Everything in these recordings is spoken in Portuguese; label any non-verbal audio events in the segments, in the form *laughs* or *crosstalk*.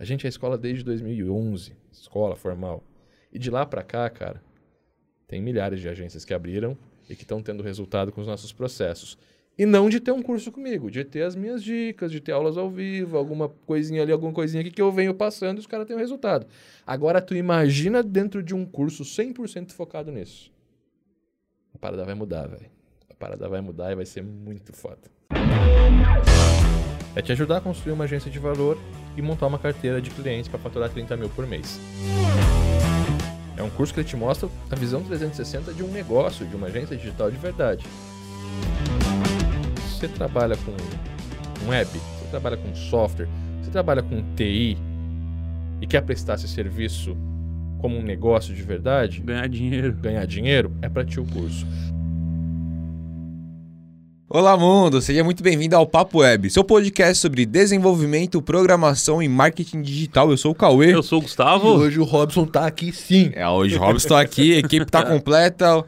A gente é escola desde 2011, escola formal. E de lá para cá, cara, tem milhares de agências que abriram e que estão tendo resultado com os nossos processos. E não de ter um curso comigo, de ter as minhas dicas, de ter aulas ao vivo, alguma coisinha ali, alguma coisinha aqui que eu venho passando e os caras têm um resultado. Agora, tu imagina dentro de um curso 100% focado nisso. A parada vai mudar, velho. A parada vai mudar e vai ser muito foda. É te ajudar a construir uma agência de valor e montar uma carteira de clientes para faturar 30 mil por mês. É um curso que ele te mostra a visão 360 de um negócio, de uma agência digital de verdade você trabalha com web, você trabalha com software, você trabalha com TI e quer prestar esse serviço como um negócio de verdade, ganhar dinheiro, ganhar dinheiro é para ti o curso. Olá, mundo! Seja muito bem-vindo ao Papo Web, seu podcast sobre desenvolvimento, programação e marketing digital. Eu sou o Cauê. Eu sou o Gustavo. E hoje o Robson tá aqui sim. É, hoje o Robson tá aqui, a equipe tá *laughs* completa.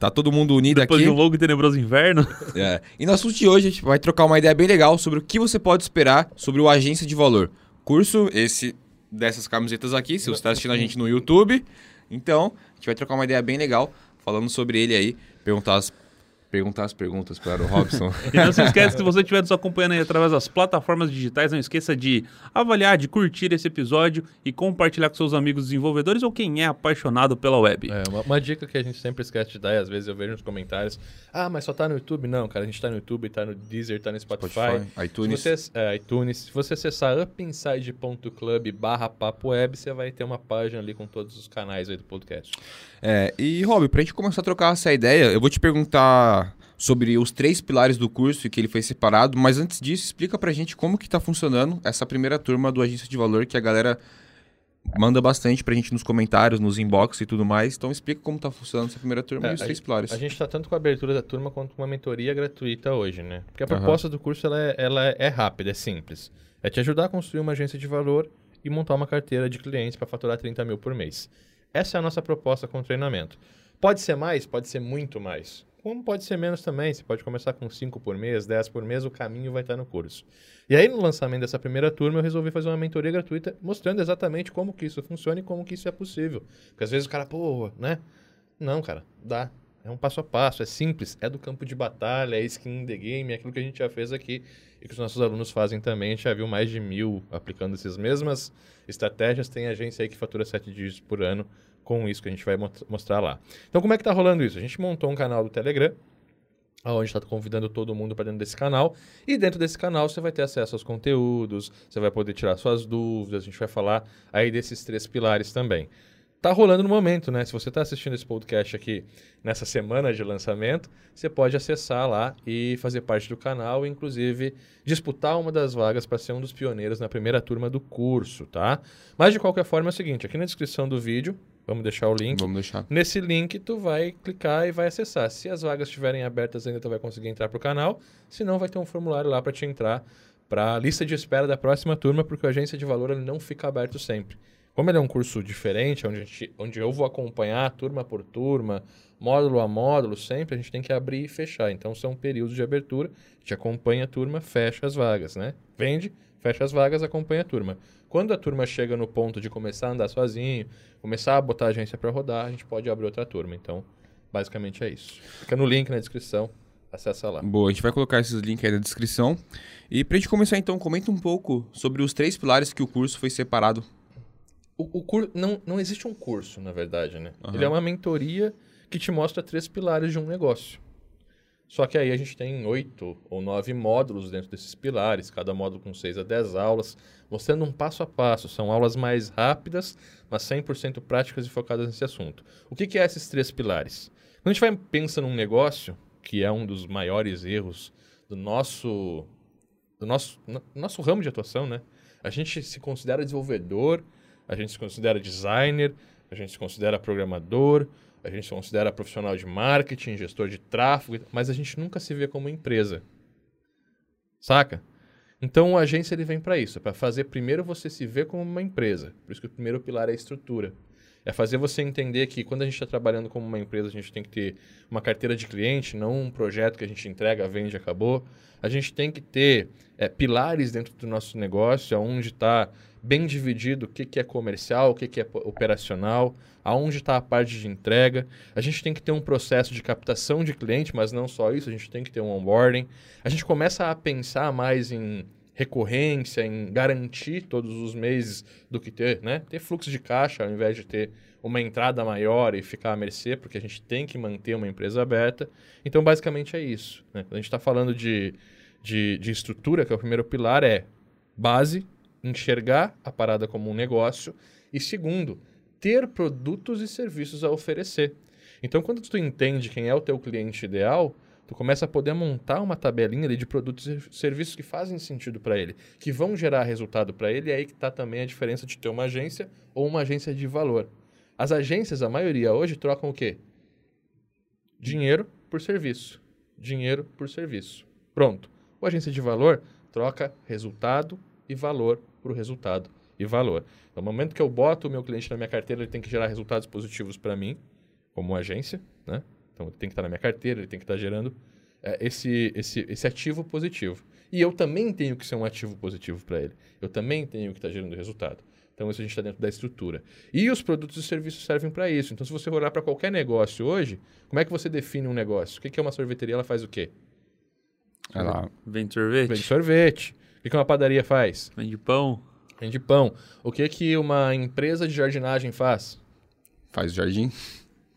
Tá todo mundo unido Depois aqui. Depois de um longo e tenebroso inverno. *laughs* É. E no assunto de hoje a gente vai trocar uma ideia bem legal sobre o que você pode esperar sobre o Agência de Valor. Curso esse dessas camisetas aqui, se você está assistindo a gente no YouTube. Então, a gente vai trocar uma ideia bem legal falando sobre ele aí, perguntar as perguntar as perguntas para o Robson. *laughs* e não se esqueça, se você estiver nos acompanhando aí através das plataformas digitais, não esqueça de avaliar, de curtir esse episódio e compartilhar com seus amigos desenvolvedores ou quem é apaixonado pela web. É, uma, uma dica que a gente sempre esquece de dar e às vezes eu vejo nos comentários, ah, mas só tá no YouTube? Não, cara, a gente tá no YouTube, tá no Deezer, tá no Spotify. Spotify iTunes. Se você, é, iTunes. Se você acessar upinside.club barra papo web, você vai ter uma página ali com todos os canais aí do podcast. É, e Rob, pra gente começar a trocar essa ideia, eu vou te perguntar sobre os três pilares do curso e que ele foi separado, mas antes disso, explica pra gente como que tá funcionando essa primeira turma do Agência de Valor, que a galera manda bastante pra gente nos comentários, nos inbox e tudo mais. Então explica como tá funcionando essa primeira turma é, e os três pilares. A gente tá tanto com a abertura da turma quanto com uma mentoria gratuita hoje, né? Porque a proposta uhum. do curso ela é, ela é rápida, é simples. É te ajudar a construir uma agência de valor e montar uma carteira de clientes para faturar 30 mil por mês. Essa é a nossa proposta com o treinamento. Pode ser mais, pode ser muito mais. Como pode ser menos também. Você pode começar com 5 por mês, 10 por mês, o caminho vai estar no curso. E aí, no lançamento dessa primeira turma, eu resolvi fazer uma mentoria gratuita mostrando exatamente como que isso funciona e como que isso é possível. Porque às vezes o cara, pô, né? Não, cara, dá. É um passo a passo, é simples, é do campo de batalha, é skin in the game, é aquilo que a gente já fez aqui e que os nossos alunos fazem também. A gente já viu mais de mil aplicando essas mesmas estratégias. Tem agência aí que fatura sete dígitos por ano com isso que a gente vai mostrar lá. Então, como é que está rolando isso? A gente montou um canal do Telegram, onde está convidando todo mundo para dentro desse canal. E dentro desse canal você vai ter acesso aos conteúdos, você vai poder tirar suas dúvidas, a gente vai falar aí desses três pilares também tá rolando no momento, né? Se você está assistindo esse podcast aqui nessa semana de lançamento, você pode acessar lá e fazer parte do canal, inclusive disputar uma das vagas para ser um dos pioneiros na primeira turma do curso, tá? Mas de qualquer forma é o seguinte, aqui na descrição do vídeo, vamos deixar o link. Vamos deixar. Nesse link tu vai clicar e vai acessar. Se as vagas estiverem abertas ainda tu vai conseguir entrar para o canal, se não vai ter um formulário lá para te entrar para a lista de espera da próxima turma, porque a agência de valor não fica aberto sempre. Como ele é um curso diferente, onde, gente, onde eu vou acompanhar turma por turma, módulo a módulo, sempre a gente tem que abrir e fechar. Então são períodos de abertura, a gente acompanha a turma, fecha as vagas, né? Vende, fecha as vagas, acompanha a turma. Quando a turma chega no ponto de começar a andar sozinho, começar a botar a agência para rodar, a gente pode abrir outra turma. Então, basicamente é isso. Fica no link na descrição, acessa lá. Boa, a gente vai colocar esses links aí na descrição. E para a gente começar então, comenta um pouco sobre os três pilares que o curso foi separado o, o curso não, não existe um curso, na verdade, né? Uhum. Ele é uma mentoria que te mostra três pilares de um negócio. Só que aí a gente tem oito ou nove módulos dentro desses pilares, cada módulo com seis a dez aulas, mostrando um passo a passo. São aulas mais rápidas, mas 100% práticas e focadas nesse assunto. O que, que é esses três pilares? Quando a gente vai pensa num negócio, que é um dos maiores erros do nosso, do nosso, no, nosso ramo de atuação, né? A gente se considera desenvolvedor, a gente se considera designer, a gente se considera programador, a gente se considera profissional de marketing, gestor de tráfego, mas a gente nunca se vê como empresa. Saca? Então, a agência ele vem para isso, para fazer primeiro você se ver como uma empresa. Por isso que o primeiro pilar é a estrutura. É fazer você entender que quando a gente está trabalhando como uma empresa, a gente tem que ter uma carteira de cliente, não um projeto que a gente entrega, vende, acabou. A gente tem que ter é, pilares dentro do nosso negócio, onde está bem dividido o que, que é comercial, o que, que é operacional, aonde está a parte de entrega. A gente tem que ter um processo de captação de cliente, mas não só isso, a gente tem que ter um onboarding. A gente começa a pensar mais em recorrência, em garantir todos os meses do que ter, né? Ter fluxo de caixa ao invés de ter uma entrada maior e ficar à mercê, porque a gente tem que manter uma empresa aberta. Então, basicamente é isso. Né? A gente está falando de, de, de estrutura, que é o primeiro pilar, é base, enxergar a parada como um negócio e segundo, ter produtos e serviços a oferecer. Então, quando tu entende quem é o teu cliente ideal, tu começa a poder montar uma tabelinha de produtos e serviços que fazem sentido para ele, que vão gerar resultado para ele, e aí que está também a diferença de ter uma agência ou uma agência de valor. As agências, a maioria hoje, trocam o quê? Dinheiro por serviço. Dinheiro por serviço. Pronto. O agência de valor troca resultado e valor por resultado e valor. No momento que eu boto o meu cliente na minha carteira, ele tem que gerar resultados positivos para mim, como agência, né? Então, ele tem que estar na minha carteira, ele tem que estar gerando é, esse, esse, esse ativo positivo. E eu também tenho que ser um ativo positivo para ele. Eu também tenho que estar gerando resultado. Então, isso a gente está dentro da estrutura. E os produtos e serviços servem para isso. Então, se você olhar para qualquer negócio hoje, como é que você define um negócio? O que é uma sorveteria? Ela faz o quê? Ela vende sorvete. Vende sorvete. O que uma padaria faz? Vende pão. Vende pão. O que que uma empresa de jardinagem faz? Faz jardim.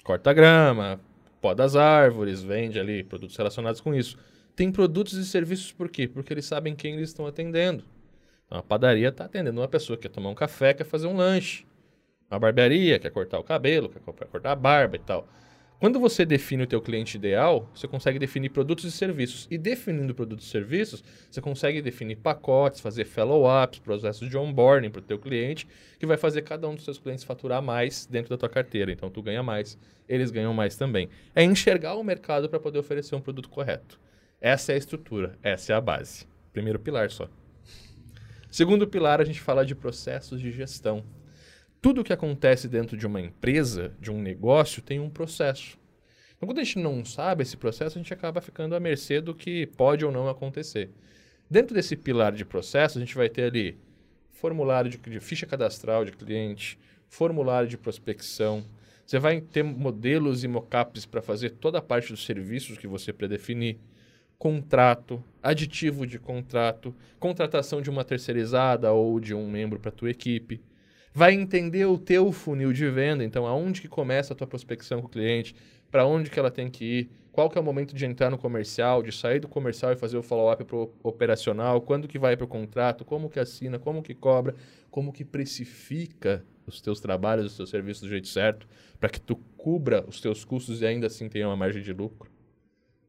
Corta grama, poda as árvores, vende ali produtos relacionados com isso. Tem produtos e serviços por quê? Porque eles sabem quem eles estão atendendo. Então, a padaria está atendendo uma pessoa que quer tomar um café, quer fazer um lanche. Uma barbearia, quer cortar o cabelo, quer cortar a barba e tal. Quando você define o teu cliente ideal, você consegue definir produtos e serviços. E definindo produtos e serviços, você consegue definir pacotes, fazer follow-ups, processos de onboarding para o teu cliente, que vai fazer cada um dos seus clientes faturar mais dentro da tua carteira. Então, tu ganha mais, eles ganham mais também. É enxergar o mercado para poder oferecer um produto correto. Essa é a estrutura, essa é a base. Primeiro pilar só. Segundo pilar, a gente fala de processos de gestão. Tudo que acontece dentro de uma empresa, de um negócio, tem um processo. Então, quando a gente não sabe esse processo, a gente acaba ficando à mercê do que pode ou não acontecer. Dentro desse pilar de processo, a gente vai ter ali formulário de, de ficha cadastral de cliente, formulário de prospecção. Você vai ter modelos e mockups para fazer toda a parte dos serviços que você predefinir contrato, aditivo de contrato, contratação de uma terceirizada ou de um membro para a tua equipe. Vai entender o teu funil de venda, então aonde que começa a tua prospecção com o cliente, para onde que ela tem que ir, qual que é o momento de entrar no comercial, de sair do comercial e fazer o follow-up pro operacional, quando que vai para o contrato, como que assina, como que cobra, como que precifica os teus trabalhos, os teus serviços do jeito certo, para que tu cubra os teus custos e ainda assim tenha uma margem de lucro.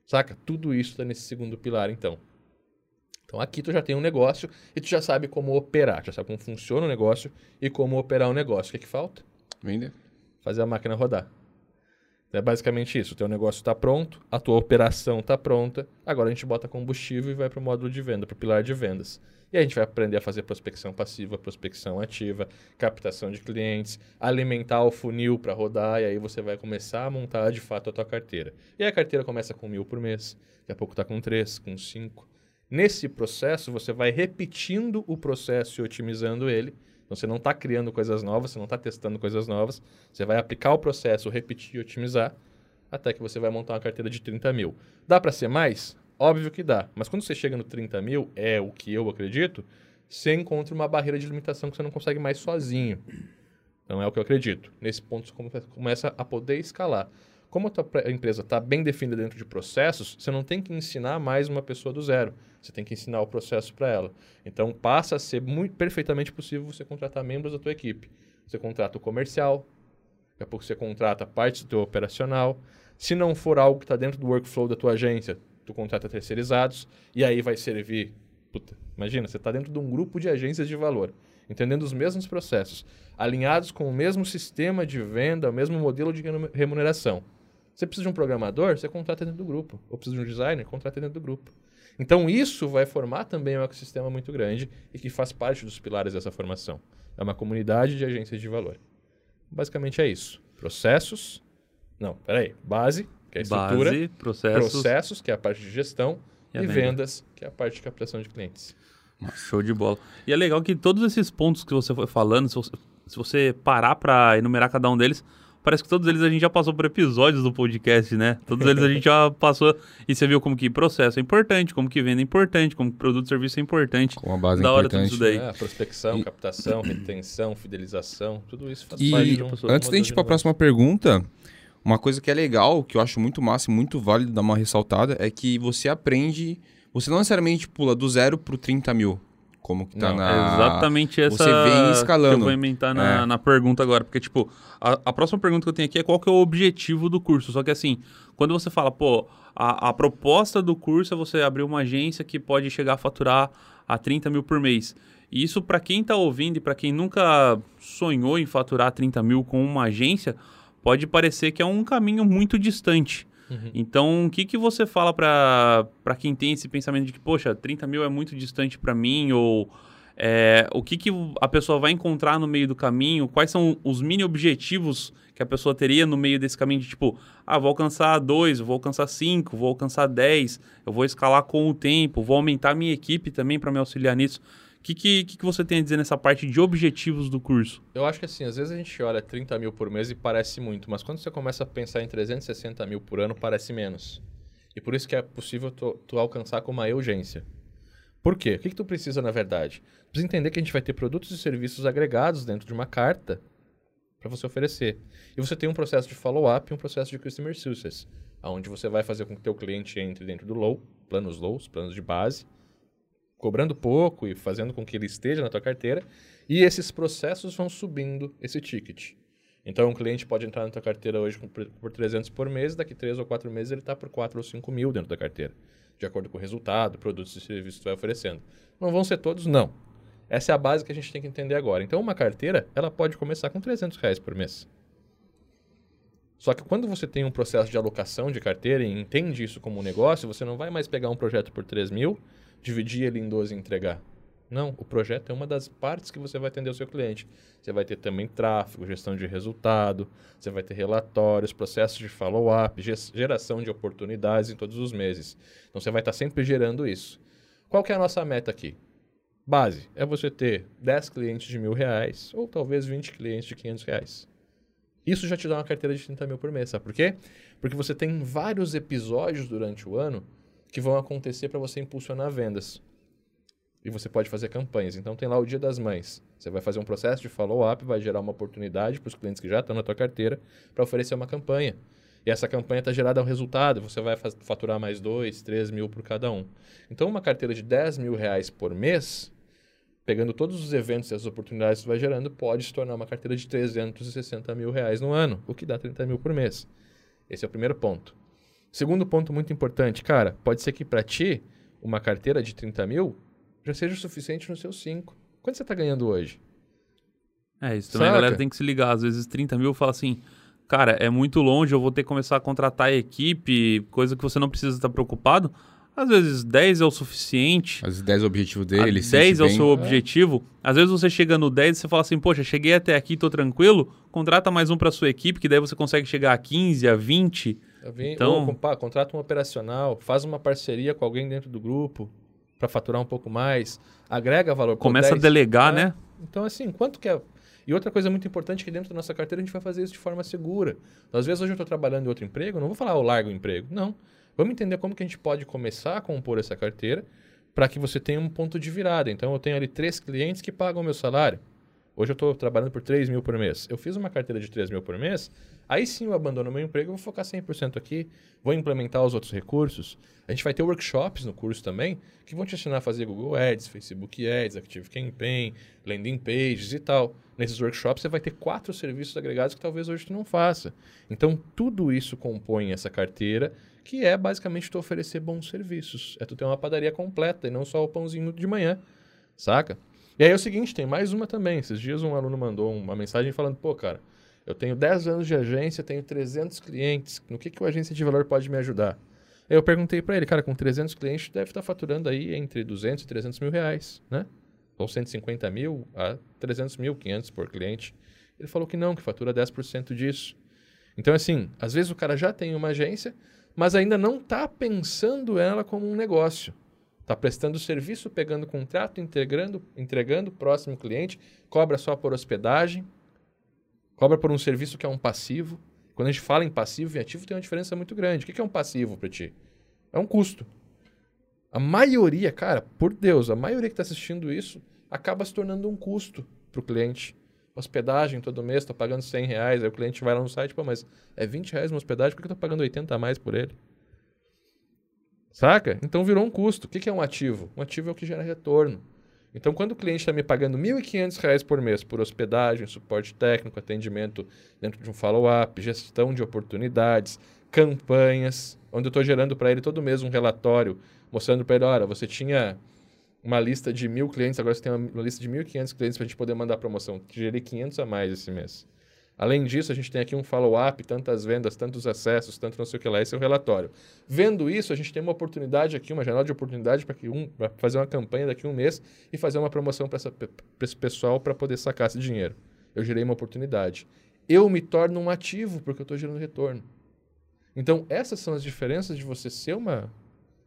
Saca? Tudo isso está nesse segundo pilar, então. Então aqui tu já tem um negócio e tu já sabe como operar, já sabe como funciona o negócio e como operar o negócio. O que, é que falta? Vender. Fazer a máquina rodar. É basicamente isso. O teu negócio está pronto, a tua operação está pronta. Agora a gente bota combustível e vai para o módulo de venda, para o pilar de vendas. E a gente vai aprender a fazer prospecção passiva, prospecção ativa, captação de clientes, alimentar o funil para rodar, e aí você vai começar a montar de fato a tua carteira. E a carteira começa com mil por mês, daqui a pouco está com três, com cinco. Nesse processo, você vai repetindo o processo e otimizando ele. Então, você não está criando coisas novas, você não está testando coisas novas. Você vai aplicar o processo, repetir e otimizar, até que você vai montar uma carteira de 30 mil. Dá para ser mais? Óbvio que dá. Mas quando você chega no 30 mil, é o que eu acredito, você encontra uma barreira de limitação que você não consegue mais sozinho. Não é o que eu acredito. Nesse ponto, você começa a poder escalar. Como a tua empresa está bem definida dentro de processos, você não tem que ensinar mais uma pessoa do zero. Você tem que ensinar o processo para ela. Então, passa a ser muito, perfeitamente possível você contratar membros da tua equipe. Você contrata o comercial, daqui a pouco você contrata parte do teu operacional. Se não for algo que está dentro do workflow da tua agência, tu contrata terceirizados e aí vai servir. Puta, imagina, você está dentro de um grupo de agências de valor, entendendo os mesmos processos, alinhados com o mesmo sistema de venda, o mesmo modelo de remuneração. Você precisa de um programador, você contrata dentro do grupo. Ou precisa de um designer, contrata dentro do grupo. Então isso vai formar também um ecossistema muito grande e que faz parte dos pilares dessa formação. É uma comunidade de agências de valor. Basicamente é isso. Processos. Não, peraí. Base, que é a estrutura. Base, processos. Processos, que é a parte de gestão. E, e vendas, que é a parte de captação de clientes. Show de bola. E é legal que todos esses pontos que você foi falando, se você, se você parar para enumerar cada um deles, parece que todos eles a gente já passou por episódios do podcast, né? Todos eles a gente já *laughs* passou e você viu como que processo é importante, como que venda é importante, como que produto e serviço é importante. Com a base da hora importante. tudo isso daí. É, prospecção, E- captação, *clears throat* retenção, fidelização, tudo isso faz E parte de um antes da gente ir para a próxima pergunta, uma coisa que é legal, que eu acho muito massa e muito válido dar uma ressaltada, é que você aprende. Você não necessariamente pula do zero pro 30 mil, como que tá Não, na. É exatamente essa você vem escalando. que eu vou inventar na, É. na pergunta agora. Porque, tipo, a, a próxima pergunta que eu tenho aqui é qual que é o objetivo do curso. Só que, assim, quando você fala, pô, a, a proposta do curso é você abrir uma agência que pode chegar a faturar a 30 mil por mês. E isso, para quem tá ouvindo e para quem nunca sonhou em faturar 30 mil com uma agência, pode parecer que é um caminho muito distante. Uhum. Então, o que, que você fala para quem tem esse pensamento de que, poxa, 30 mil é muito distante para mim? Ou é, o que, que a pessoa vai encontrar no meio do caminho? Quais são os mini objetivos que a pessoa teria no meio desse caminho? De tipo, ah, vou alcançar dois, vou alcançar cinco, vou alcançar 10, eu vou escalar com o tempo, vou aumentar minha equipe também para me auxiliar nisso. O que, que, que você tem a dizer nessa parte de objetivos do curso? Eu acho que assim, às vezes a gente olha 30 mil por mês e parece muito, mas quando você começa a pensar em 360 mil por ano, parece menos. E por isso que é possível tu, tu alcançar com uma urgência. Por quê? O que, que tu precisa, na verdade? Precisa entender que a gente vai ter produtos e serviços agregados dentro de uma carta para você oferecer. E você tem um processo de follow-up e um processo de customer success, onde você vai fazer com que o teu cliente entre dentro do low, planos lows, planos de base, cobrando pouco e fazendo com que ele esteja na tua carteira, e esses processos vão subindo esse ticket. Então, um cliente pode entrar na tua carteira hoje com- por 300 por mês, daqui 3 ou 4 meses ele está por 4 ou 5 mil dentro da carteira, de acordo com o resultado, produtos e serviços que tu vai oferecendo. Não vão ser todos, não. Essa é a base que a gente tem que entender agora. Então, uma carteira, ela pode começar com 300 reais por mês. Só que quando você tem um processo de alocação de carteira e entende isso como um negócio, você não vai mais pegar um projeto por 3 mil, dividir ele em 12 e entregar. Não, o projeto é uma das partes que você vai atender o seu cliente. Você vai ter também tráfego, gestão de resultado, você vai ter relatórios, processos de follow-up, ge- geração de oportunidades em todos os meses. Então você vai estar sempre gerando isso. Qual que é a nossa meta aqui? Base é você ter 10 clientes de mil reais ou talvez 20 clientes de 500 reais. Isso já te dá uma carteira de 30 mil por mês, sabe por quê? Porque você tem vários episódios durante o ano que vão acontecer para você impulsionar vendas. E você pode fazer campanhas. Então tem lá o Dia das Mães. Você vai fazer um processo de follow-up, vai gerar uma oportunidade para os clientes que já estão na tua carteira para oferecer uma campanha. E essa campanha está gerada um resultado, você vai faturar mais 2, 3 mil por cada um. Então uma carteira de 10 mil reais por mês, pegando todos os eventos e as oportunidades que você vai gerando, pode se tornar uma carteira de 360 mil reais no ano, o que dá 30 mil por mês. Esse é o primeiro ponto. Segundo ponto muito importante, cara, pode ser que para ti, uma carteira de 30 mil já seja o suficiente nos seus 5. Quanto você está ganhando hoje? É, isso também a Saca? galera tem que se ligar. Às vezes 30 mil fala assim, cara, é muito longe, eu vou ter que começar a contratar equipe, coisa que você não precisa estar preocupado. Às vezes 10 é o suficiente. As 10 objetivos a dele, ele se 10 sente é o seu objetivo. Às vezes você chega no 10 e você fala assim, poxa, cheguei até aqui, tô tranquilo. Contrata mais um para sua equipe, que daí você consegue chegar a 15, a 20. Vim, Então- ou, contrata um operacional, faz uma parceria com alguém dentro do grupo para faturar um pouco mais, agrega valor. Começa a 10, delegar, né? né? Então, assim, quanto que é. E outra coisa muito importante é que dentro da nossa carteira a gente vai fazer isso de forma segura. Às vezes hoje eu estou trabalhando em outro emprego, não vou falar eu largo o emprego. Não. Vamos entender como que a gente pode começar a compor essa carteira para que você tenha um ponto de virada. Então eu tenho ali três clientes que pagam o meu salário. Hoje eu estou trabalhando por 3 mil por mês. Eu fiz uma carteira de 3 mil por mês, aí sim eu abandono meu emprego, vou focar 100% aqui, vou implementar os outros recursos. A gente vai ter workshops no curso também, que vão te ensinar a fazer Google Ads, Facebook Ads, Active Campaign, landing pages e tal. Nesses workshops você vai ter quatro serviços agregados que talvez hoje tu não faça. Então tudo isso compõe essa carteira, que é basicamente tu oferecer bons serviços. É tu ter uma padaria completa e não só o pãozinho de manhã, saca? E aí é o seguinte, tem mais uma também. Esses dias um aluno mandou uma mensagem falando, pô, cara, eu tenho 10 anos de agência, tenho 300 clientes, no que, que o agência de valor pode me ajudar? Eu perguntei para ele, cara, com 300 clientes, deve estar faturando aí entre 200 e 300 mil reais, né? Ou 150 mil a 300 mil, 500 por cliente. Ele falou que não, que fatura 10% disso. Então, assim, às vezes o cara já tem uma agência, mas ainda não está pensando ela como um negócio. Está prestando serviço, pegando contrato, entregando, entregando próximo cliente, cobra só por hospedagem, cobra por um serviço que é um passivo. Quando a gente fala em passivo e ativo, tem uma diferença muito grande. O que é um passivo para ti? É um custo. A maioria, cara, por Deus, a maioria que está assistindo isso acaba se tornando um custo para o cliente. Hospedagem todo mês, estou pagando 100 reais, aí o cliente vai lá no site, pô, mas é 20 reais uma hospedagem, por que eu estou pagando 80 a mais por ele? Saca? Então virou um custo. O que é um ativo? Um ativo é o que gera retorno. Então, quando o cliente está me pagando R$ 1.500 por mês por hospedagem, suporte técnico, atendimento dentro de um follow-up, gestão de oportunidades, campanhas, onde eu estou gerando para ele todo mês um relatório mostrando para ele, olha, você tinha uma lista de mil clientes, agora você tem uma lista de 1.500 clientes para a gente poder mandar promoção. Gerei 500 a mais esse mês. Além disso, a gente tem aqui um follow-up, tantas vendas, tantos acessos, tanto não sei o que lá, esse é o relatório. Vendo isso, a gente tem uma oportunidade aqui, uma janela de oportunidade para um, fazer uma campanha daqui a um mês e fazer uma promoção para esse pessoal para poder sacar esse dinheiro. Eu gerei uma oportunidade. Eu me torno um ativo porque eu estou gerando retorno. Então, essas são as diferenças de você ser uma,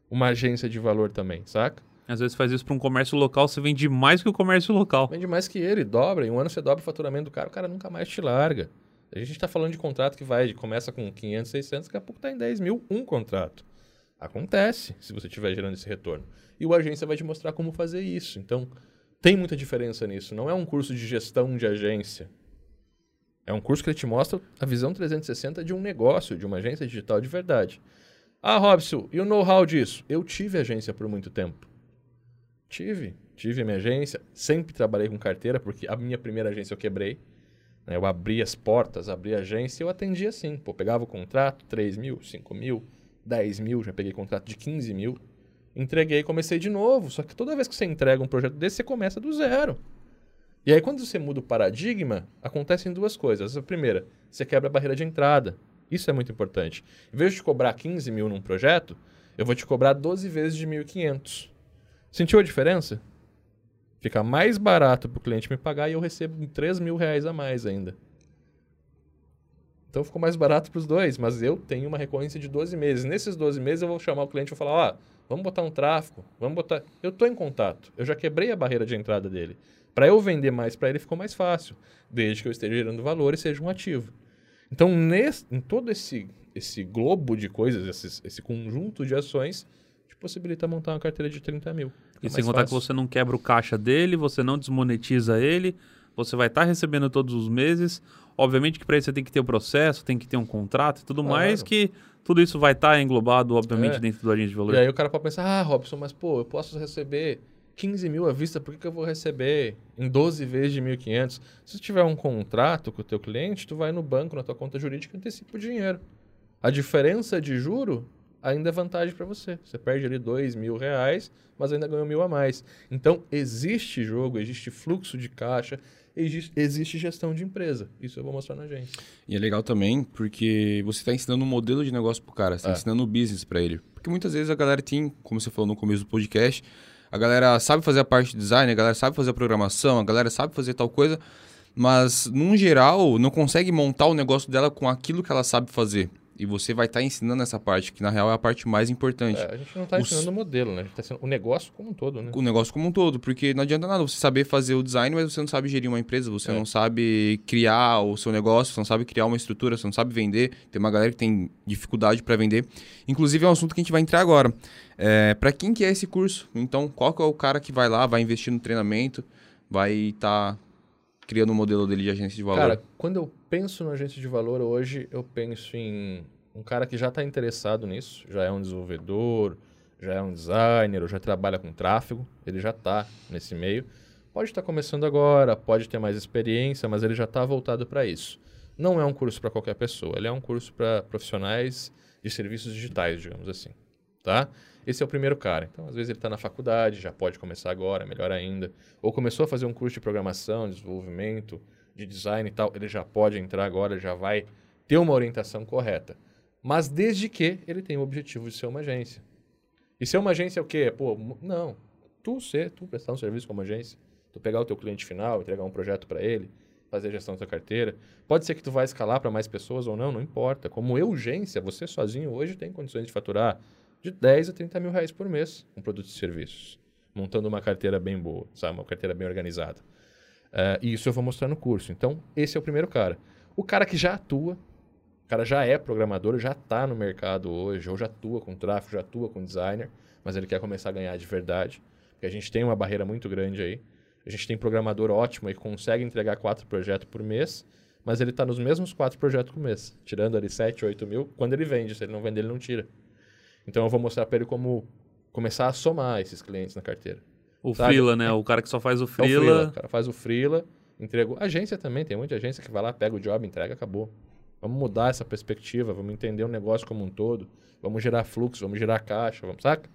uma agência de valor também, saca? Às vezes faz isso para um comércio local, você vende mais que o comércio local. Vende mais que ele, dobra. Em um ano você dobra o faturamento do cara, o cara nunca mais te larga. A gente está falando de contrato que vai, começa com 500, 600, daqui a pouco está em 10 mil um contrato. Acontece se você estiver gerando esse retorno. E o agência vai te mostrar como fazer isso. Então, tem muita diferença nisso. Não é um curso de gestão de agência. É um curso que ele te mostra a visão 360 de um negócio, de uma agência digital de verdade. Ah, Robson, e o know-how disso? Eu tive agência por muito tempo. Tive. Tive minha agência. Sempre trabalhei com carteira, porque a minha primeira agência eu quebrei. Né? Eu abri as portas, abri a agência e eu atendia assim. Pô, pegava o contrato, 3 mil, 5 mil, 10 mil, já peguei contrato de 15 mil. Entreguei e comecei de novo. Só que toda vez que você entrega um projeto desse, você começa do zero. E aí, quando você muda o paradigma, acontecem duas coisas. A primeira, você quebra a barreira de entrada. Isso é muito importante. Em vez de cobrar 15 mil num projeto, eu vou te cobrar 12 vezes de 1.500. Sentiu a diferença? Fica mais barato para o cliente me pagar e eu recebo 3 mil reais a mais ainda. Então ficou mais barato para os dois, mas eu tenho uma recorrência de 12 meses. Nesses 12 meses eu vou chamar o cliente e vou falar, ó, vamos botar um tráfego, vamos botar... Eu estou em contato, eu já quebrei a barreira de entrada dele. Para eu vender mais para ele ficou mais fácil, desde que eu esteja gerando valor e seja um ativo. Então, nesse, em todo esse, esse globo de coisas, esse, esse conjunto de ações, possibilita montar uma carteira de 30 mil. E sem contar que você não quebra o caixa dele, você não desmonetiza ele, você vai estar tá recebendo todos os meses. Obviamente que para isso você tem que ter o um processo, tem que ter um contrato e tudo claro. mais, que tudo isso vai estar tá englobado, obviamente, é. dentro do agente de valor. E aí o cara pode pensar, ah, Robson, mas pô, eu posso receber 15 mil à vista, por que, que eu vou receber em 12 vezes de 1.500? Se tu tiver um contrato com o teu cliente, tu vai no banco, na tua conta jurídica e antecipa o dinheiro. A diferença de juro ainda é vantagem para você. Você perde ali dois mil reais, mas ainda ganhou mil a mais. Então, existe jogo, existe fluxo de caixa, existe, gestão de empresa. Isso eu vou mostrar na agência. E é legal também porque você está ensinando um modelo de negócio para o cara, você está é. ensinando o business para ele. Porque muitas vezes a galera tem, como você falou no começo do podcast, a galera sabe fazer a parte de design, a galera sabe fazer a programação, a galera sabe fazer tal coisa, mas, num geral, não consegue montar o negócio dela com aquilo que ela sabe fazer. E você vai estar tá ensinando essa parte, que na real é a parte mais importante. É, a gente não está ensinando o modelo, né? A gente está ensinando o negócio como um todo, né? O negócio como um todo, porque não adianta nada você saber fazer o design, mas você não sabe gerir uma empresa, você é. não sabe criar o seu negócio, você não sabe criar uma estrutura, você não sabe vender. Tem uma galera que tem dificuldade para vender. Inclusive é um assunto que a gente vai entrar agora. É, para quem que é esse curso? Então, qual que é o cara que vai lá, vai investir no treinamento, vai estar tá criando um modelo dele de agência de valor? Cara, quando eu penso no agente de valor hoje, eu penso em um cara que já está interessado nisso, já é um desenvolvedor, já é um designer, ou já trabalha com tráfego, ele já está nesse meio. Pode estar tá começando agora, pode ter mais experiência, mas ele já está voltado para isso. Não é um curso para qualquer pessoa, ele é um curso para profissionais de serviços digitais, digamos assim, tá? Esse é o primeiro cara. Então, às vezes ele está na faculdade, já pode começar agora, melhor ainda. Ou começou a fazer um curso de programação, desenvolvimento, de design e tal, ele já pode entrar agora, já vai ter uma orientação correta. Mas desde que ele tenha o objetivo de ser uma agência. E ser uma agência é o quê? Pô, não. Tu ser, tu prestar um serviço como agência. Tu pegar o teu cliente final, entregar um projeto para ele, fazer a gestão da tua carteira. Pode ser que tu vai escalar para mais pessoas ou não, não importa. Como urgência, você sozinho hoje tem condições de faturar de 10 a 30 mil reais por mês com produtos e serviços, montando uma carteira bem boa, sabe? Uma carteira bem organizada. Uh, e isso eu vou mostrar no curso. Então, esse é o primeiro cara. O cara que já atua, o cara já é programador, já está no mercado hoje, ou já atua com tráfego, já atua com designer, mas ele quer começar a ganhar de verdade. Porque a gente tem uma barreira muito grande aí. A gente tem programador ótimo e consegue entregar quatro projetos por mês, mas ele está nos mesmos quatro projetos por mês, tirando ali 7, 8 mil, quando ele vende. Se ele não vender, ele não tira. Então eu vou mostrar para ele como começar a somar esses clientes na carteira. O sabe? Freela, né? O cara que só faz o Freela. É o freela. O cara faz o Freela, entregou. Agência também, tem muita agência que vai lá, pega o job, entrega, acabou. Vamos mudar essa perspectiva, vamos entender o negócio como um todo, vamos gerar fluxo, vamos gerar caixa, vamos, saca?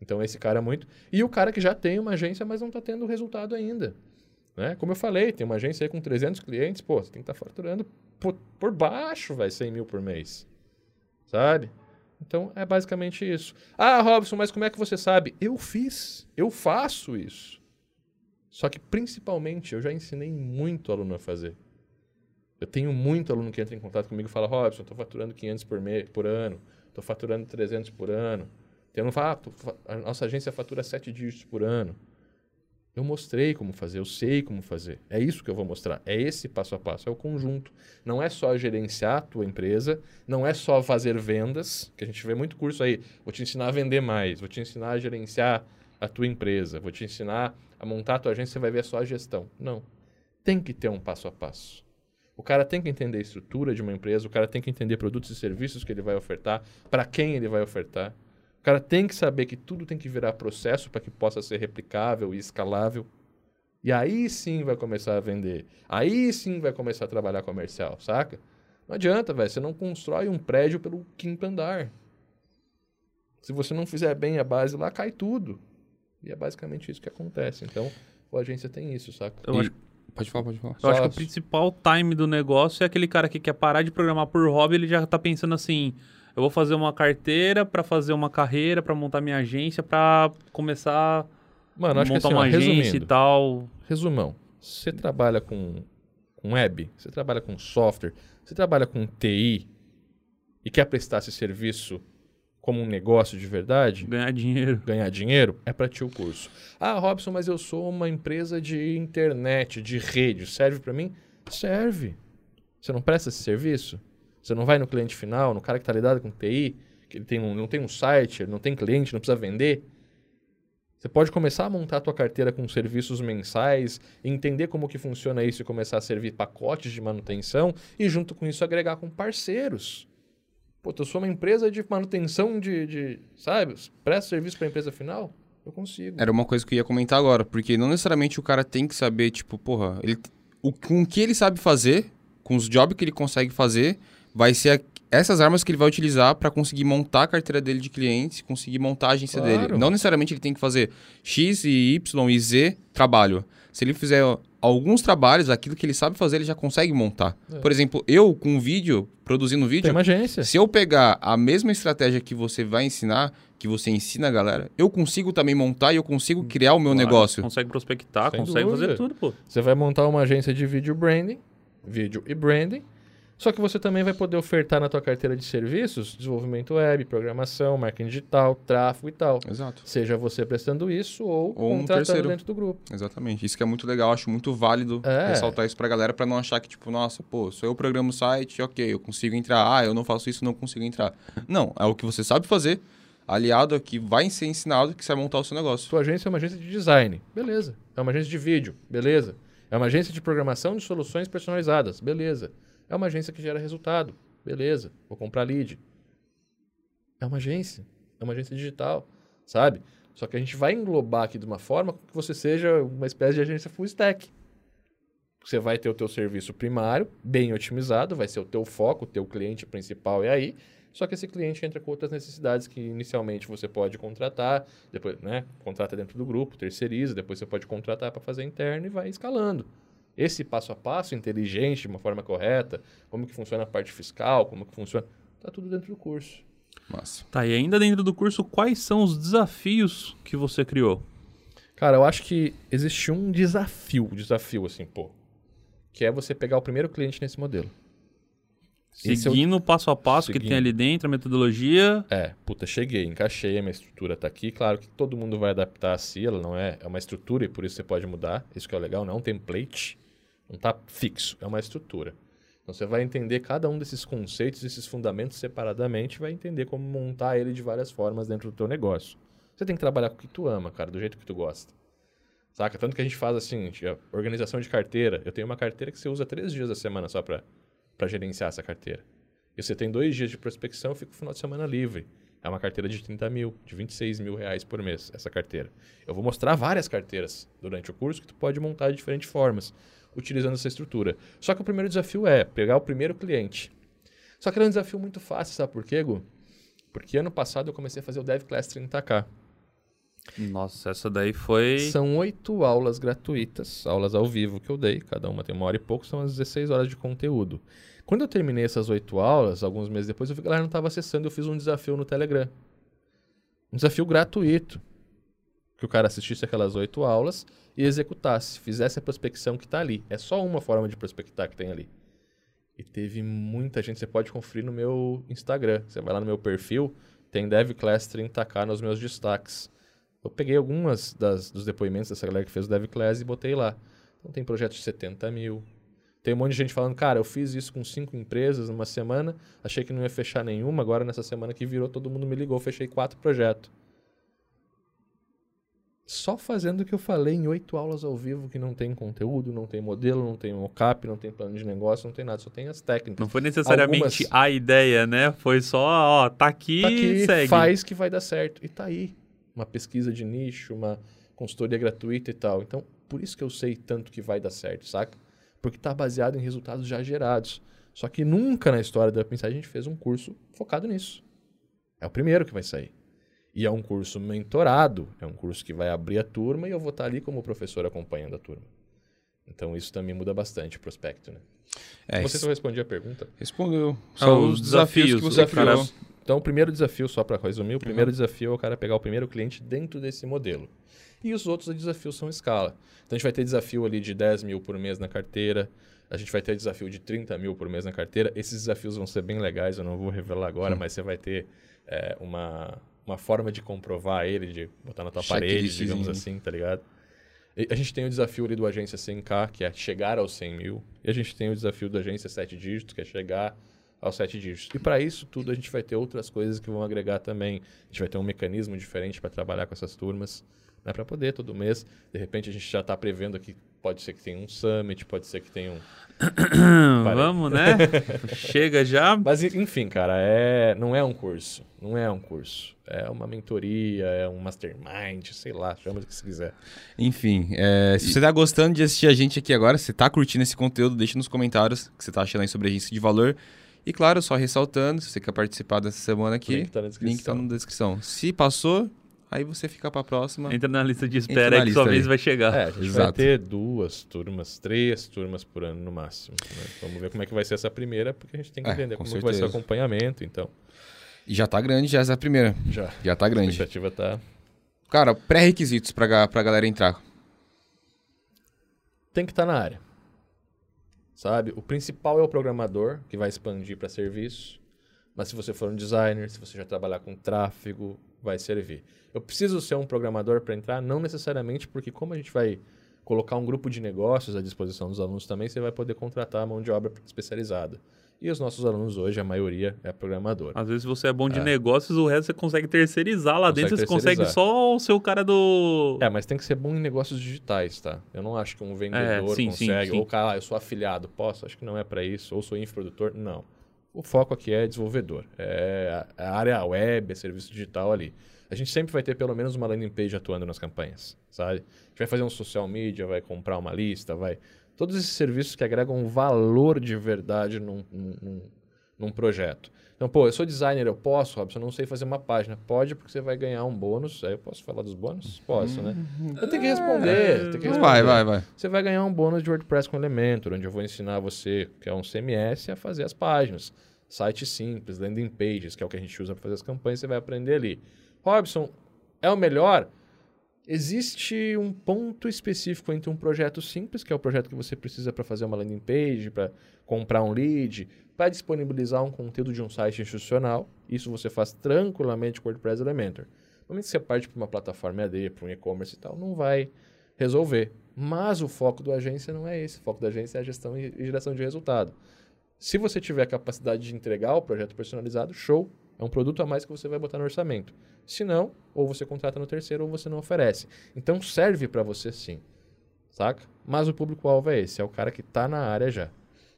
Então esse cara é muito. E o cara que já tem uma agência, mas não está tendo resultado ainda. Né? Como eu falei, tem uma agência aí com 300 clientes, pô, você tem que estar tá faturando por, por baixo, vai 100 mil por mês. Sabe? Então é basicamente isso. Ah, Robson, mas como é que você sabe? Eu fiz, eu faço isso. Só que principalmente eu já ensinei muito aluno a fazer. Eu tenho muito aluno que entra em contato comigo e fala: Robson, estou faturando 500 por, mês, por ano, estou faturando 300 por ano. Tem um fala: ah, a nossa agência fatura 7 dígitos por ano. Eu mostrei como fazer, eu sei como fazer. É isso que eu vou mostrar. É esse passo a passo, é o conjunto. Não é só gerenciar a tua empresa, não é só fazer vendas, que a gente vê muito curso aí. Vou te ensinar a vender mais, vou te ensinar a gerenciar a tua empresa, vou te ensinar a montar a tua agência, você vai ver só a gestão. Não. Tem que ter um passo a passo. O cara tem que entender a estrutura de uma empresa, o cara tem que entender produtos e serviços que ele vai ofertar, para quem ele vai ofertar cara tem que saber que tudo tem que virar processo para que possa ser replicável e escalável. E aí sim vai começar a vender. Aí sim vai começar a trabalhar comercial, saca? Não adianta, velho. Você não constrói um prédio pelo quinto andar. Se você não fizer bem a base lá, cai tudo. E é basicamente isso que acontece. Então, a agência tem isso, saca? Eu e... acho... Pode falar, pode falar. Eu Só acho que o principal time do negócio é aquele cara que quer parar de programar por hobby, ele já tá pensando assim eu vou fazer uma carteira para fazer uma carreira, para montar minha agência, para começar Mano, acho montar que assim, uma ó, agência e tal. Resumão. Você trabalha com, com web, você trabalha com software, você trabalha com TI e quer prestar esse serviço como um negócio de verdade, ganhar dinheiro. Ganhar dinheiro é para ti o curso. Ah, Robson, mas eu sou uma empresa de internet, de rede, serve para mim? Serve. Você não presta esse serviço? Você não vai no cliente final, no cara que está lidado com TI, que ele tem um, não tem um site, não tem cliente, não precisa vender. Você pode começar a montar a tua carteira com serviços mensais, entender como que funciona isso e começar a servir pacotes de manutenção e junto com isso agregar com parceiros. Pô, eu sou uma empresa de manutenção de, de sabe, presta serviço para a empresa final? Eu consigo. Era uma coisa que eu ia comentar agora, porque não necessariamente o cara tem que saber, tipo, porra, ele, o, com o que ele sabe fazer, com os jobs que ele consegue fazer, vai ser essas armas que ele vai utilizar para conseguir montar a carteira dele de clientes, conseguir montar a agência claro. dele. Não necessariamente ele tem que fazer X e Y e Z trabalho. Se ele fizer alguns trabalhos, aquilo que ele sabe fazer, ele já consegue montar. É. Por exemplo, eu com vídeo, produzindo vídeo, tem uma agência. se eu pegar a mesma estratégia que você vai ensinar, que você ensina a galera, eu consigo também montar e eu consigo criar o meu claro. negócio. Consegue prospectar, Sem consegue dúvida. fazer tudo, pô. Você vai montar uma agência de vídeo branding, vídeo e branding, só que você também vai poder ofertar na tua carteira de serviços desenvolvimento web, programação, marketing digital, tráfego e tal. Exato. Seja você prestando isso ou, ou contratando um dentro do grupo. Exatamente. Isso que é muito legal, acho muito válido é. ressaltar isso pra galera para não achar que, tipo, nossa, pô, sou eu programo o site, ok, eu consigo entrar. Ah, eu não faço isso, não consigo entrar. Não, é o que você sabe fazer, aliado a que vai ser ensinado que você vai montar o seu negócio. Sua agência é uma agência de design. Beleza. É uma agência de vídeo. Beleza. É uma agência de programação de soluções personalizadas. Beleza. É uma agência que gera resultado. Beleza, vou comprar lead. É uma agência. É uma agência digital, sabe? Só que a gente vai englobar aqui de uma forma que você seja uma espécie de agência full stack. Você vai ter o teu serviço primário, bem otimizado, vai ser o teu foco, o teu cliente principal é aí. Só que esse cliente entra com outras necessidades que inicialmente você pode contratar, depois, né, contrata dentro do grupo, terceiriza, depois você pode contratar para fazer interno e vai escalando esse passo a passo inteligente, de uma forma correta, como que funciona a parte fiscal, como que funciona, tá tudo dentro do curso. Massa. Tá, e ainda dentro do curso, quais são os desafios que você criou? Cara, eu acho que existe um desafio, desafio assim, pô, que é você pegar o primeiro cliente nesse modelo. Seguindo o passo a passo Seguindo. que tem ali dentro, a metodologia. É, puta, cheguei, encaixei, a minha estrutura tá aqui. Claro que todo mundo vai adaptar a si, ela não é, é uma estrutura e por isso você pode mudar. Isso que é legal, não é um template, não tá fixo, é uma estrutura. Então você vai entender cada um desses conceitos, esses fundamentos separadamente, vai entender como montar ele de várias formas dentro do teu negócio. Você tem que trabalhar com o que tu ama, cara, do jeito que tu gosta. Saca? Tanto que a gente faz assim, organização de carteira. Eu tenho uma carteira que você usa três dias da semana só para gerenciar essa carteira. E você tem dois dias de prospecção, fica o final de semana livre. É uma carteira de 30 mil, de 26 mil reais por mês, essa carteira. Eu vou mostrar várias carteiras durante o curso que tu pode montar de diferentes formas, utilizando essa estrutura. Só que o primeiro desafio é pegar o primeiro cliente. Só que era um desafio muito fácil, sabe por quê, Gu? Porque ano passado eu comecei a fazer o Dev Class 30K. Nossa, essa daí foi. São oito aulas gratuitas, aulas ao vivo que eu dei, cada uma tem uma hora e pouco, são as 16 horas de conteúdo. Quando eu terminei essas oito aulas, alguns meses depois, eu vi que a galera não estava acessando, eu fiz um desafio no Telegram. Um desafio gratuito. Que o cara assistisse aquelas oito aulas e executasse, fizesse a prospecção que está ali. É só uma forma de prospectar que tem ali. E teve muita gente, você pode conferir no meu Instagram. Você vai lá no meu perfil, tem DevClass 30k nos meus destaques. Eu peguei algumas das, dos depoimentos dessa galera que fez o DevClass e botei lá. Então tem projetos de 70 mil. Tem um monte de gente falando, cara, eu fiz isso com cinco empresas numa semana, achei que não ia fechar nenhuma, agora nessa semana que virou, todo mundo me ligou, fechei quatro projetos. Só fazendo o que eu falei em oito aulas ao vivo que não tem conteúdo, não tem modelo, não tem mockup, não tem plano de negócio, não tem nada, só tem as técnicas. Não foi necessariamente Algumas... a ideia, né? Foi só, ó, tá aqui, tá aqui segue. faz que vai dar certo. E tá aí uma pesquisa de nicho, uma consultoria gratuita e tal. Então, por isso que eu sei tanto que vai dar certo, saca? Porque está baseado em resultados já gerados. Só que nunca na história da Pensar a gente fez um curso focado nisso. É o primeiro que vai sair. E é um curso mentorado, é um curso que vai abrir a turma e eu vou estar ali como professor acompanhando a turma. Então isso também muda bastante o prospecto, né? É, você só respondeu a pergunta? Respondeu. São os desafios, desafios que você criou. Então, o primeiro desafio, só para resumir, o primeiro uhum. desafio é o cara pegar o primeiro cliente dentro desse modelo. E os outros desafios são escala. Então, a gente vai ter desafio ali de 10 mil por mês na carteira, a gente vai ter desafio de 30 mil por mês na carteira. Esses desafios vão ser bem legais, eu não vou revelar agora, uhum. mas você vai ter é, uma, uma forma de comprovar ele, de botar na tua parede, digamos assim, tá ligado? E a gente tem o desafio ali do Agência 100K, que é chegar aos 100 mil. E a gente tem o desafio do Agência 7 dígitos, que é chegar aos sete dígitos. E para isso tudo a gente vai ter outras coisas que vão agregar também. A gente vai ter um mecanismo diferente para trabalhar com essas turmas, né, para poder todo mês. De repente a gente já está prevendo que pode ser que tenha um summit, pode ser que tenha um. *coughs* Vamos, né? *laughs* Chega já. Mas enfim, cara, é não é um curso, não é um curso, é uma mentoria, é um mastermind, sei lá, chama do que você quiser. Enfim, é, se você está gostando de assistir a gente aqui agora, se está curtindo esse conteúdo, deixe nos comentários o que você está achando aí sobre a agência de valor. E claro, só ressaltando, se você quer participar dessa semana aqui, link tá na descrição. Link tá na descrição. Se passou, aí você fica para a próxima. Entra na lista de espera aí que sua vez vai chegar. É, a gente Exato. vai ter duas turmas, três turmas por ano no máximo. Né? Vamos ver como é que vai ser essa primeira, porque a gente tem que é, entender como certeza. vai ser o acompanhamento, então. E já tá grande já essa primeira. Já. Já tá grande. A expectativa tá... Cara, pré-requisitos pra, pra galera entrar. Tem que estar tá na área sabe? O principal é o programador, que vai expandir para serviço. Mas se você for um designer, se você já trabalhar com tráfego, vai servir. Eu preciso ser um programador para entrar? Não necessariamente, porque como a gente vai colocar um grupo de negócios à disposição dos alunos também, você vai poder contratar mão de obra especializada. E os nossos alunos hoje, a maioria é programador. Às vezes você é bom de é. negócios, o resto você consegue terceirizar lá consegue dentro, você consegue só o seu cara do. É, mas tem que ser bom em negócios digitais, tá? Eu não acho que um vendedor é, sim, consegue. Sim, sim. Ou, cara, ah, eu sou afiliado, posso? Acho que não é para isso. Ou sou infoprodutor, não. O foco aqui é desenvolvedor. É a área web, é serviço digital ali. A gente sempre vai ter pelo menos uma landing page atuando nas campanhas, sabe? A gente vai fazer um social media, vai comprar uma lista, vai Todos esses serviços que agregam valor de verdade num, num, num projeto. Então, pô, eu sou designer, eu posso, Robson, eu não sei fazer uma página. Pode, porque você vai ganhar um bônus. Aí eu posso falar dos bônus? Posso, né? Eu tenho que responder. É, tenho que responder. Vai, vai, vai. Você vai ganhar um bônus de WordPress com Elementor, onde eu vou ensinar você, que é um CMS, a fazer as páginas. Site simples, landing pages, que é o que a gente usa para fazer as campanhas, você vai aprender ali. Robson, é o melhor? Existe um ponto específico entre um projeto simples, que é o projeto que você precisa para fazer uma landing page, para comprar um lead, para disponibilizar um conteúdo de um site institucional. Isso você faz tranquilamente com o WordPress Elementor. No momento que você parte para uma plataforma AD, para um e-commerce e tal, não vai resolver. Mas o foco da agência não é esse. O foco da agência é a gestão e geração de resultado. Se você tiver a capacidade de entregar o projeto personalizado, show. É um produto a mais que você vai botar no orçamento. Se não, ou você contrata no terceiro ou você não oferece. Então serve para você sim. Saca? Mas o público-alvo é esse, é o cara que está na área já.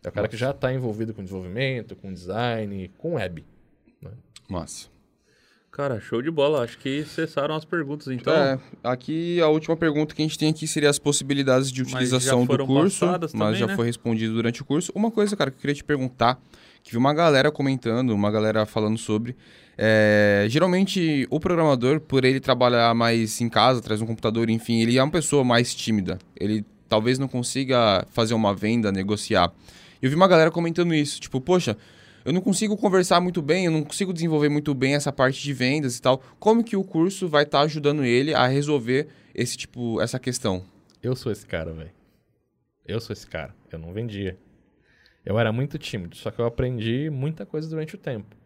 É o cara Nossa. que já está envolvido com desenvolvimento, com design, com web. Né? Massa. Cara, show de bola. Acho que cessaram as perguntas, então. É, aqui a última pergunta que a gente tem aqui seria as possibilidades de utilização do curso, mas também, já né? foi respondido durante o curso. Uma coisa, cara, que eu queria te perguntar, que vi uma galera comentando, uma galera falando sobre. É, geralmente, o programador, por ele trabalhar mais em casa, traz um computador, enfim, ele é uma pessoa mais tímida. Ele talvez não consiga fazer uma venda, negociar. Eu vi uma galera comentando isso, tipo, poxa, eu não consigo conversar muito bem, eu não consigo desenvolver muito bem essa parte de vendas e tal. Como que o curso vai estar tá ajudando ele a resolver esse tipo, essa questão? Eu sou esse cara, velho. Eu sou esse cara. Eu não vendia. Eu era muito tímido, só que eu aprendi muita coisa durante o tempo.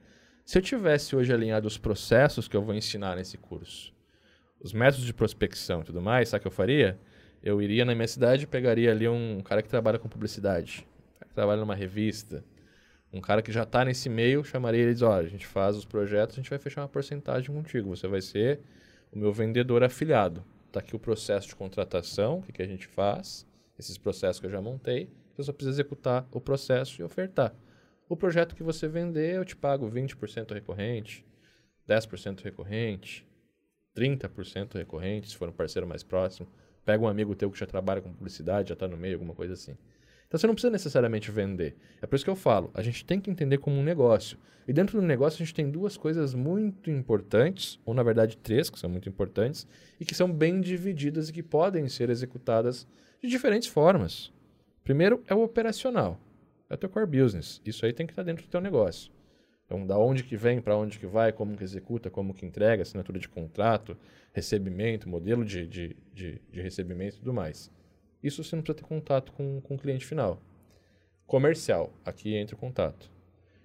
Se eu tivesse hoje alinhado os processos que eu vou ensinar nesse curso, os métodos de prospecção e tudo mais, sabe o que eu faria? Eu iria na minha cidade e pegaria ali um cara que trabalha com publicidade, um cara que trabalha numa revista, um cara que já está nesse meio, chamaria ele e diz, olha, a gente faz os projetos, a gente vai fechar uma porcentagem contigo. Você vai ser o meu vendedor afiliado. Está aqui o processo de contratação, o que, que a gente faz, esses processos que eu já montei. Você só precisa executar o processo e ofertar. O projeto que você vender, eu te pago 20% recorrente, 10% recorrente, 30% recorrente, se for um parceiro mais próximo. Pega um amigo teu que já trabalha com publicidade, já está no meio, alguma coisa assim. Então você não precisa necessariamente vender. É por isso que eu falo, a gente tem que entender como um negócio. E dentro do negócio a gente tem duas coisas muito importantes, ou na verdade três, que são muito importantes, e que são bem divididas e que podem ser executadas de diferentes formas. Primeiro é o operacional, é o teu core business. Isso aí tem que estar dentro do teu negócio. Então, da onde que vem, para onde que vai, como que executa, como que entrega, assinatura de contrato, recebimento, modelo de, de, de, de recebimento e tudo mais. Isso você não precisa ter contato com, com o cliente final. Comercial, aqui entra o contato.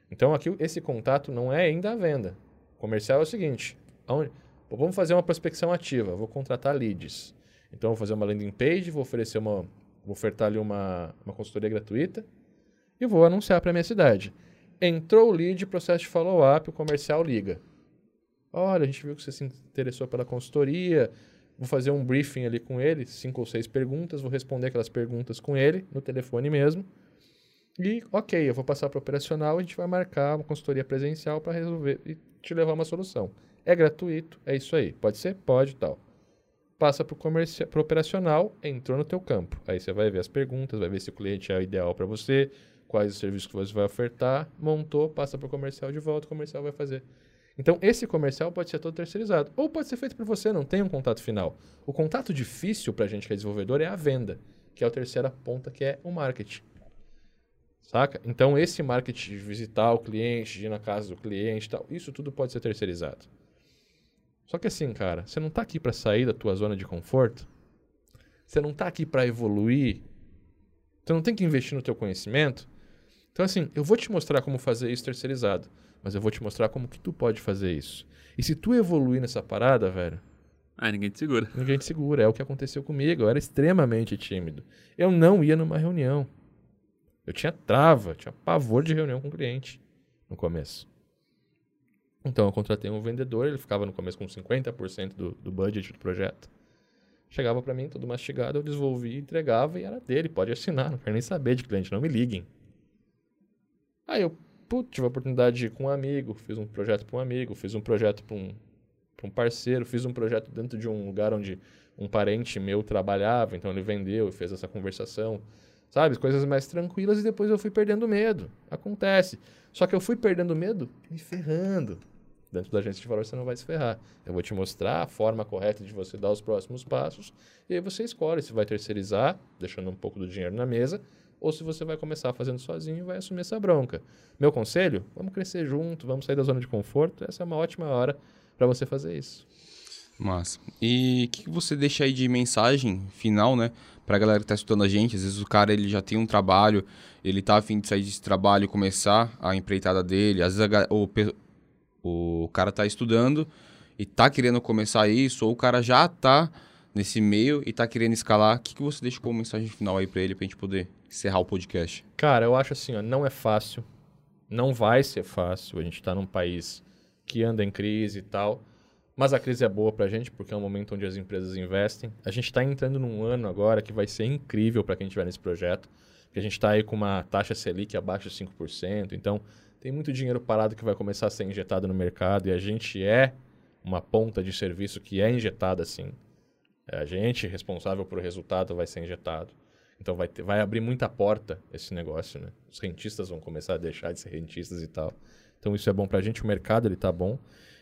Então, aqui esse contato não é ainda a venda. Comercial é o seguinte: aonde, vamos fazer uma prospecção ativa, vou contratar leads. Então, vou fazer uma landing page, vou oferecer uma, vou ofertar ali uma, uma consultoria gratuita e vou anunciar para minha cidade. Entrou o lead, processo de follow-up, o comercial liga. Olha, a gente viu que você se interessou pela consultoria, Vou fazer um briefing ali com ele, cinco ou seis perguntas, vou responder aquelas perguntas com ele, no telefone mesmo. E, ok, eu vou passar para o operacional, a gente vai marcar uma consultoria presencial para resolver e te levar uma solução. É gratuito, é isso aí. Pode ser? Pode tal. Passa para o operacional, entrou no teu campo. Aí você vai ver as perguntas, vai ver se o cliente é o ideal para você, quais os serviços que você vai ofertar, montou, passa para o comercial de volta, o comercial vai fazer então, esse comercial pode ser todo terceirizado. Ou pode ser feito por você, não tem um contato final. O contato difícil para a gente que é desenvolvedor é a venda, que é a terceira ponta, que é o marketing. Saca? Então, esse marketing de visitar o cliente, de ir na casa do cliente tal, isso tudo pode ser terceirizado. Só que assim, cara, você não está aqui para sair da tua zona de conforto. Você não está aqui para evoluir. Você não tem que investir no teu conhecimento. Então, assim, eu vou te mostrar como fazer isso terceirizado mas eu vou te mostrar como que tu pode fazer isso. E se tu evoluir nessa parada, velho. Ah, ninguém te segura. Ninguém te segura. É o que aconteceu comigo. Eu era extremamente tímido. Eu não ia numa reunião. Eu tinha trava, tinha pavor de reunião com o cliente no começo. Então eu contratei um vendedor, ele ficava no começo com 50% do, do budget do projeto. Chegava para mim, tudo mastigado, eu desenvolvia, entregava e era dele, pode assinar, não quero nem saber de cliente, não me liguem. Aí eu putz, tive a oportunidade de ir com um amigo, fiz um projeto para um amigo, fiz um projeto para um, um parceiro, fiz um projeto dentro de um lugar onde um parente meu trabalhava, então ele vendeu e fez essa conversação, sabe? Coisas mais tranquilas e depois eu fui perdendo medo. Acontece. Só que eu fui perdendo medo me ferrando. Dentro da agência de valor você não vai se ferrar. Eu vou te mostrar a forma correta de você dar os próximos passos e aí você escolhe se vai terceirizar, deixando um pouco do dinheiro na mesa, ou se você vai começar fazendo sozinho e vai assumir essa bronca. Meu conselho? Vamos crescer junto, vamos sair da zona de conforto. Essa é uma ótima hora para você fazer isso. Mas e o que, que você deixa aí de mensagem final, né? Pra galera que tá escutando a gente, às vezes o cara ele já tem um trabalho, ele tá afim de sair desse trabalho e começar a empreitada dele. Às vezes a, o, o cara tá estudando e tá querendo começar isso, ou o cara já tá nesse meio e tá querendo escalar. O que, que você deixa como mensagem final aí pra ele, pra gente poder encerrar o podcast? Cara, eu acho assim, ó, não é fácil. Não vai ser fácil. A gente tá num país que anda em crise e tal. Mas a crise é boa pra gente, porque é um momento onde as empresas investem. A gente está entrando num ano agora que vai ser incrível para quem estiver nesse projeto. Porque a gente está aí com uma taxa Selic abaixo de 5%. Então, tem muito dinheiro parado que vai começar a ser injetado no mercado. E a gente é uma ponta de serviço que é injetada assim. A gente responsável por resultado vai ser injetado. Então vai, ter, vai abrir muita porta esse negócio, né? Os rentistas vão começar a deixar de ser rentistas e tal. Então isso é bom para a gente, o mercado ele tá bom.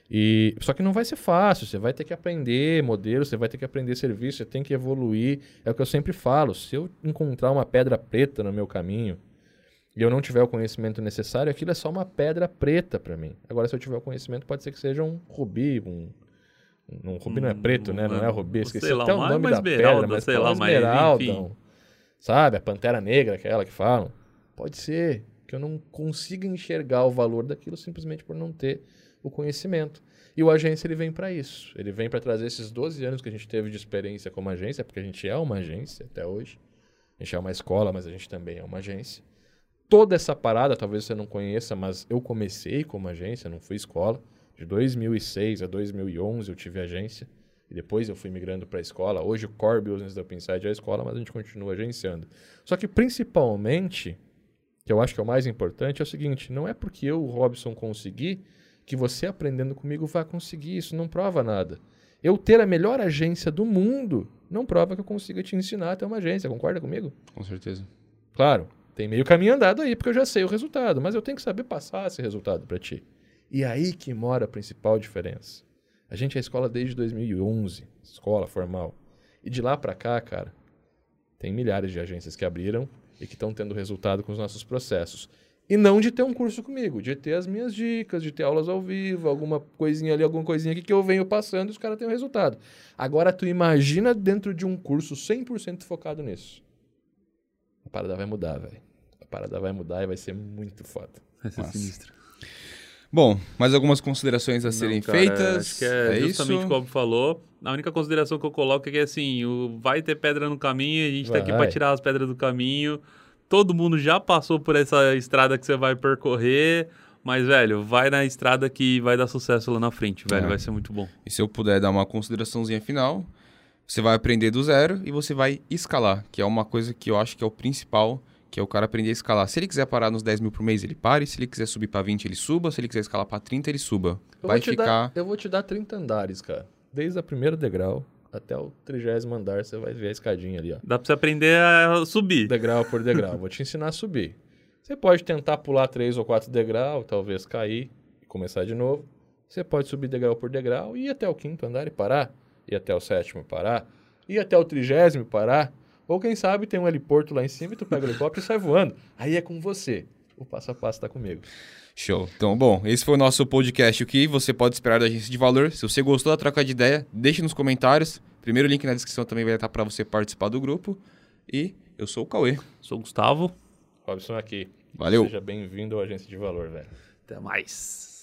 E só que não vai ser fácil, você vai ter que aprender modelo, você vai ter que aprender serviço, você tem que evoluir. É o que eu sempre falo, se eu encontrar uma pedra preta no meu caminho, e eu não tiver o conhecimento necessário, aquilo é só uma pedra preta para mim. Agora, se eu tiver o conhecimento, pode ser que seja um rubi, um. Um rubi não é preto, né? Não é rubi, esqueci lá, até o nome da pedra, mas sei lá, uma esmeralda. Mas, sabe? A pantera negra, aquela que falam. Pode ser que eu não consiga enxergar o valor daquilo simplesmente por não ter o conhecimento. E o agência ele vem para isso. Ele vem para trazer esses 12 anos que a gente teve de experiência como agência, porque a gente é uma agência até hoje. A gente é uma escola, mas a gente também é uma agência toda essa parada, talvez você não conheça, mas eu comecei como agência, não fui escola. De 2006 a 2011 eu tive agência. E depois eu fui migrando para a escola. Hoje o core business da Pinside é a escola, mas a gente continua agenciando. Só que principalmente, que eu acho que é o mais importante, é o seguinte: não é porque eu, Robson, consegui que você aprendendo comigo vai conseguir. Isso não prova nada. Eu ter a melhor agência do mundo não prova que eu consiga te ensinar a ter uma agência. Concorda comigo? Com certeza. Claro, tem meio caminho andado aí, porque eu já sei o resultado, mas eu tenho que saber passar esse resultado para ti. E aí que mora a principal diferença. A gente é escola desde 2011, escola formal. E de lá para cá, cara, tem milhares de agências que abriram e que estão tendo resultado com os nossos processos. E não de ter um curso comigo, de ter as minhas dicas, de ter aulas ao vivo, alguma coisinha ali, alguma coisinha aqui que eu venho passando e os caras têm o um resultado. Agora, tu imagina dentro de um curso 100% focado nisso. A parada vai mudar, velho parada vai mudar e vai ser muito foda. Vai ser Nossa. sinistro. Bom, mais algumas considerações a serem cara, feitas? Acho que é, é justamente isso? como falou. A única consideração que eu coloco é que assim, o, vai ter pedra no caminho, a gente vai. tá aqui para tirar as pedras do caminho. Todo mundo já passou por essa estrada que você vai percorrer. Mas, velho, vai na estrada que vai dar sucesso lá na frente, velho. É. Vai ser muito bom. E se eu puder dar uma consideraçãozinha final, você vai aprender do zero e você vai escalar, que é uma coisa que eu acho que é o principal que é o cara aprender a escalar. Se ele quiser parar nos 10 mil por mês, ele pare. Se ele quiser subir para 20, ele suba. Se ele quiser escalar para 30, ele suba. Eu Vai ficar. Dar, eu vou te dar 30 andares, cara. Desde a primeira degrau até o trigésimo andar, você vai ver a escadinha ali, ó. Dá pra você aprender a subir. Degrau por degrau. vou te ensinar a subir. Você pode tentar pular três ou quatro degraus, talvez cair e começar de novo. Você pode subir degrau por degrau e ir até o quinto andar e parar. Ir até o sétimo e parar. Ir até o trigésimo e parar. Ou quem sabe tem um heliporto lá em cima e tu pega o helicóptero e sai voando. Aí é com você. O passo a passo está comigo. Show. Então, bom, esse foi o nosso podcast. O que você pode esperar da agência de valor? Se você gostou da troca de ideia, deixe nos comentários. Primeiro link na descrição também vai estar para você participar do grupo. E eu sou o Cauê. Sou o Gustavo. Robson aqui. Valeu. Seja bem-vindo à agência de valor, velho. Até mais.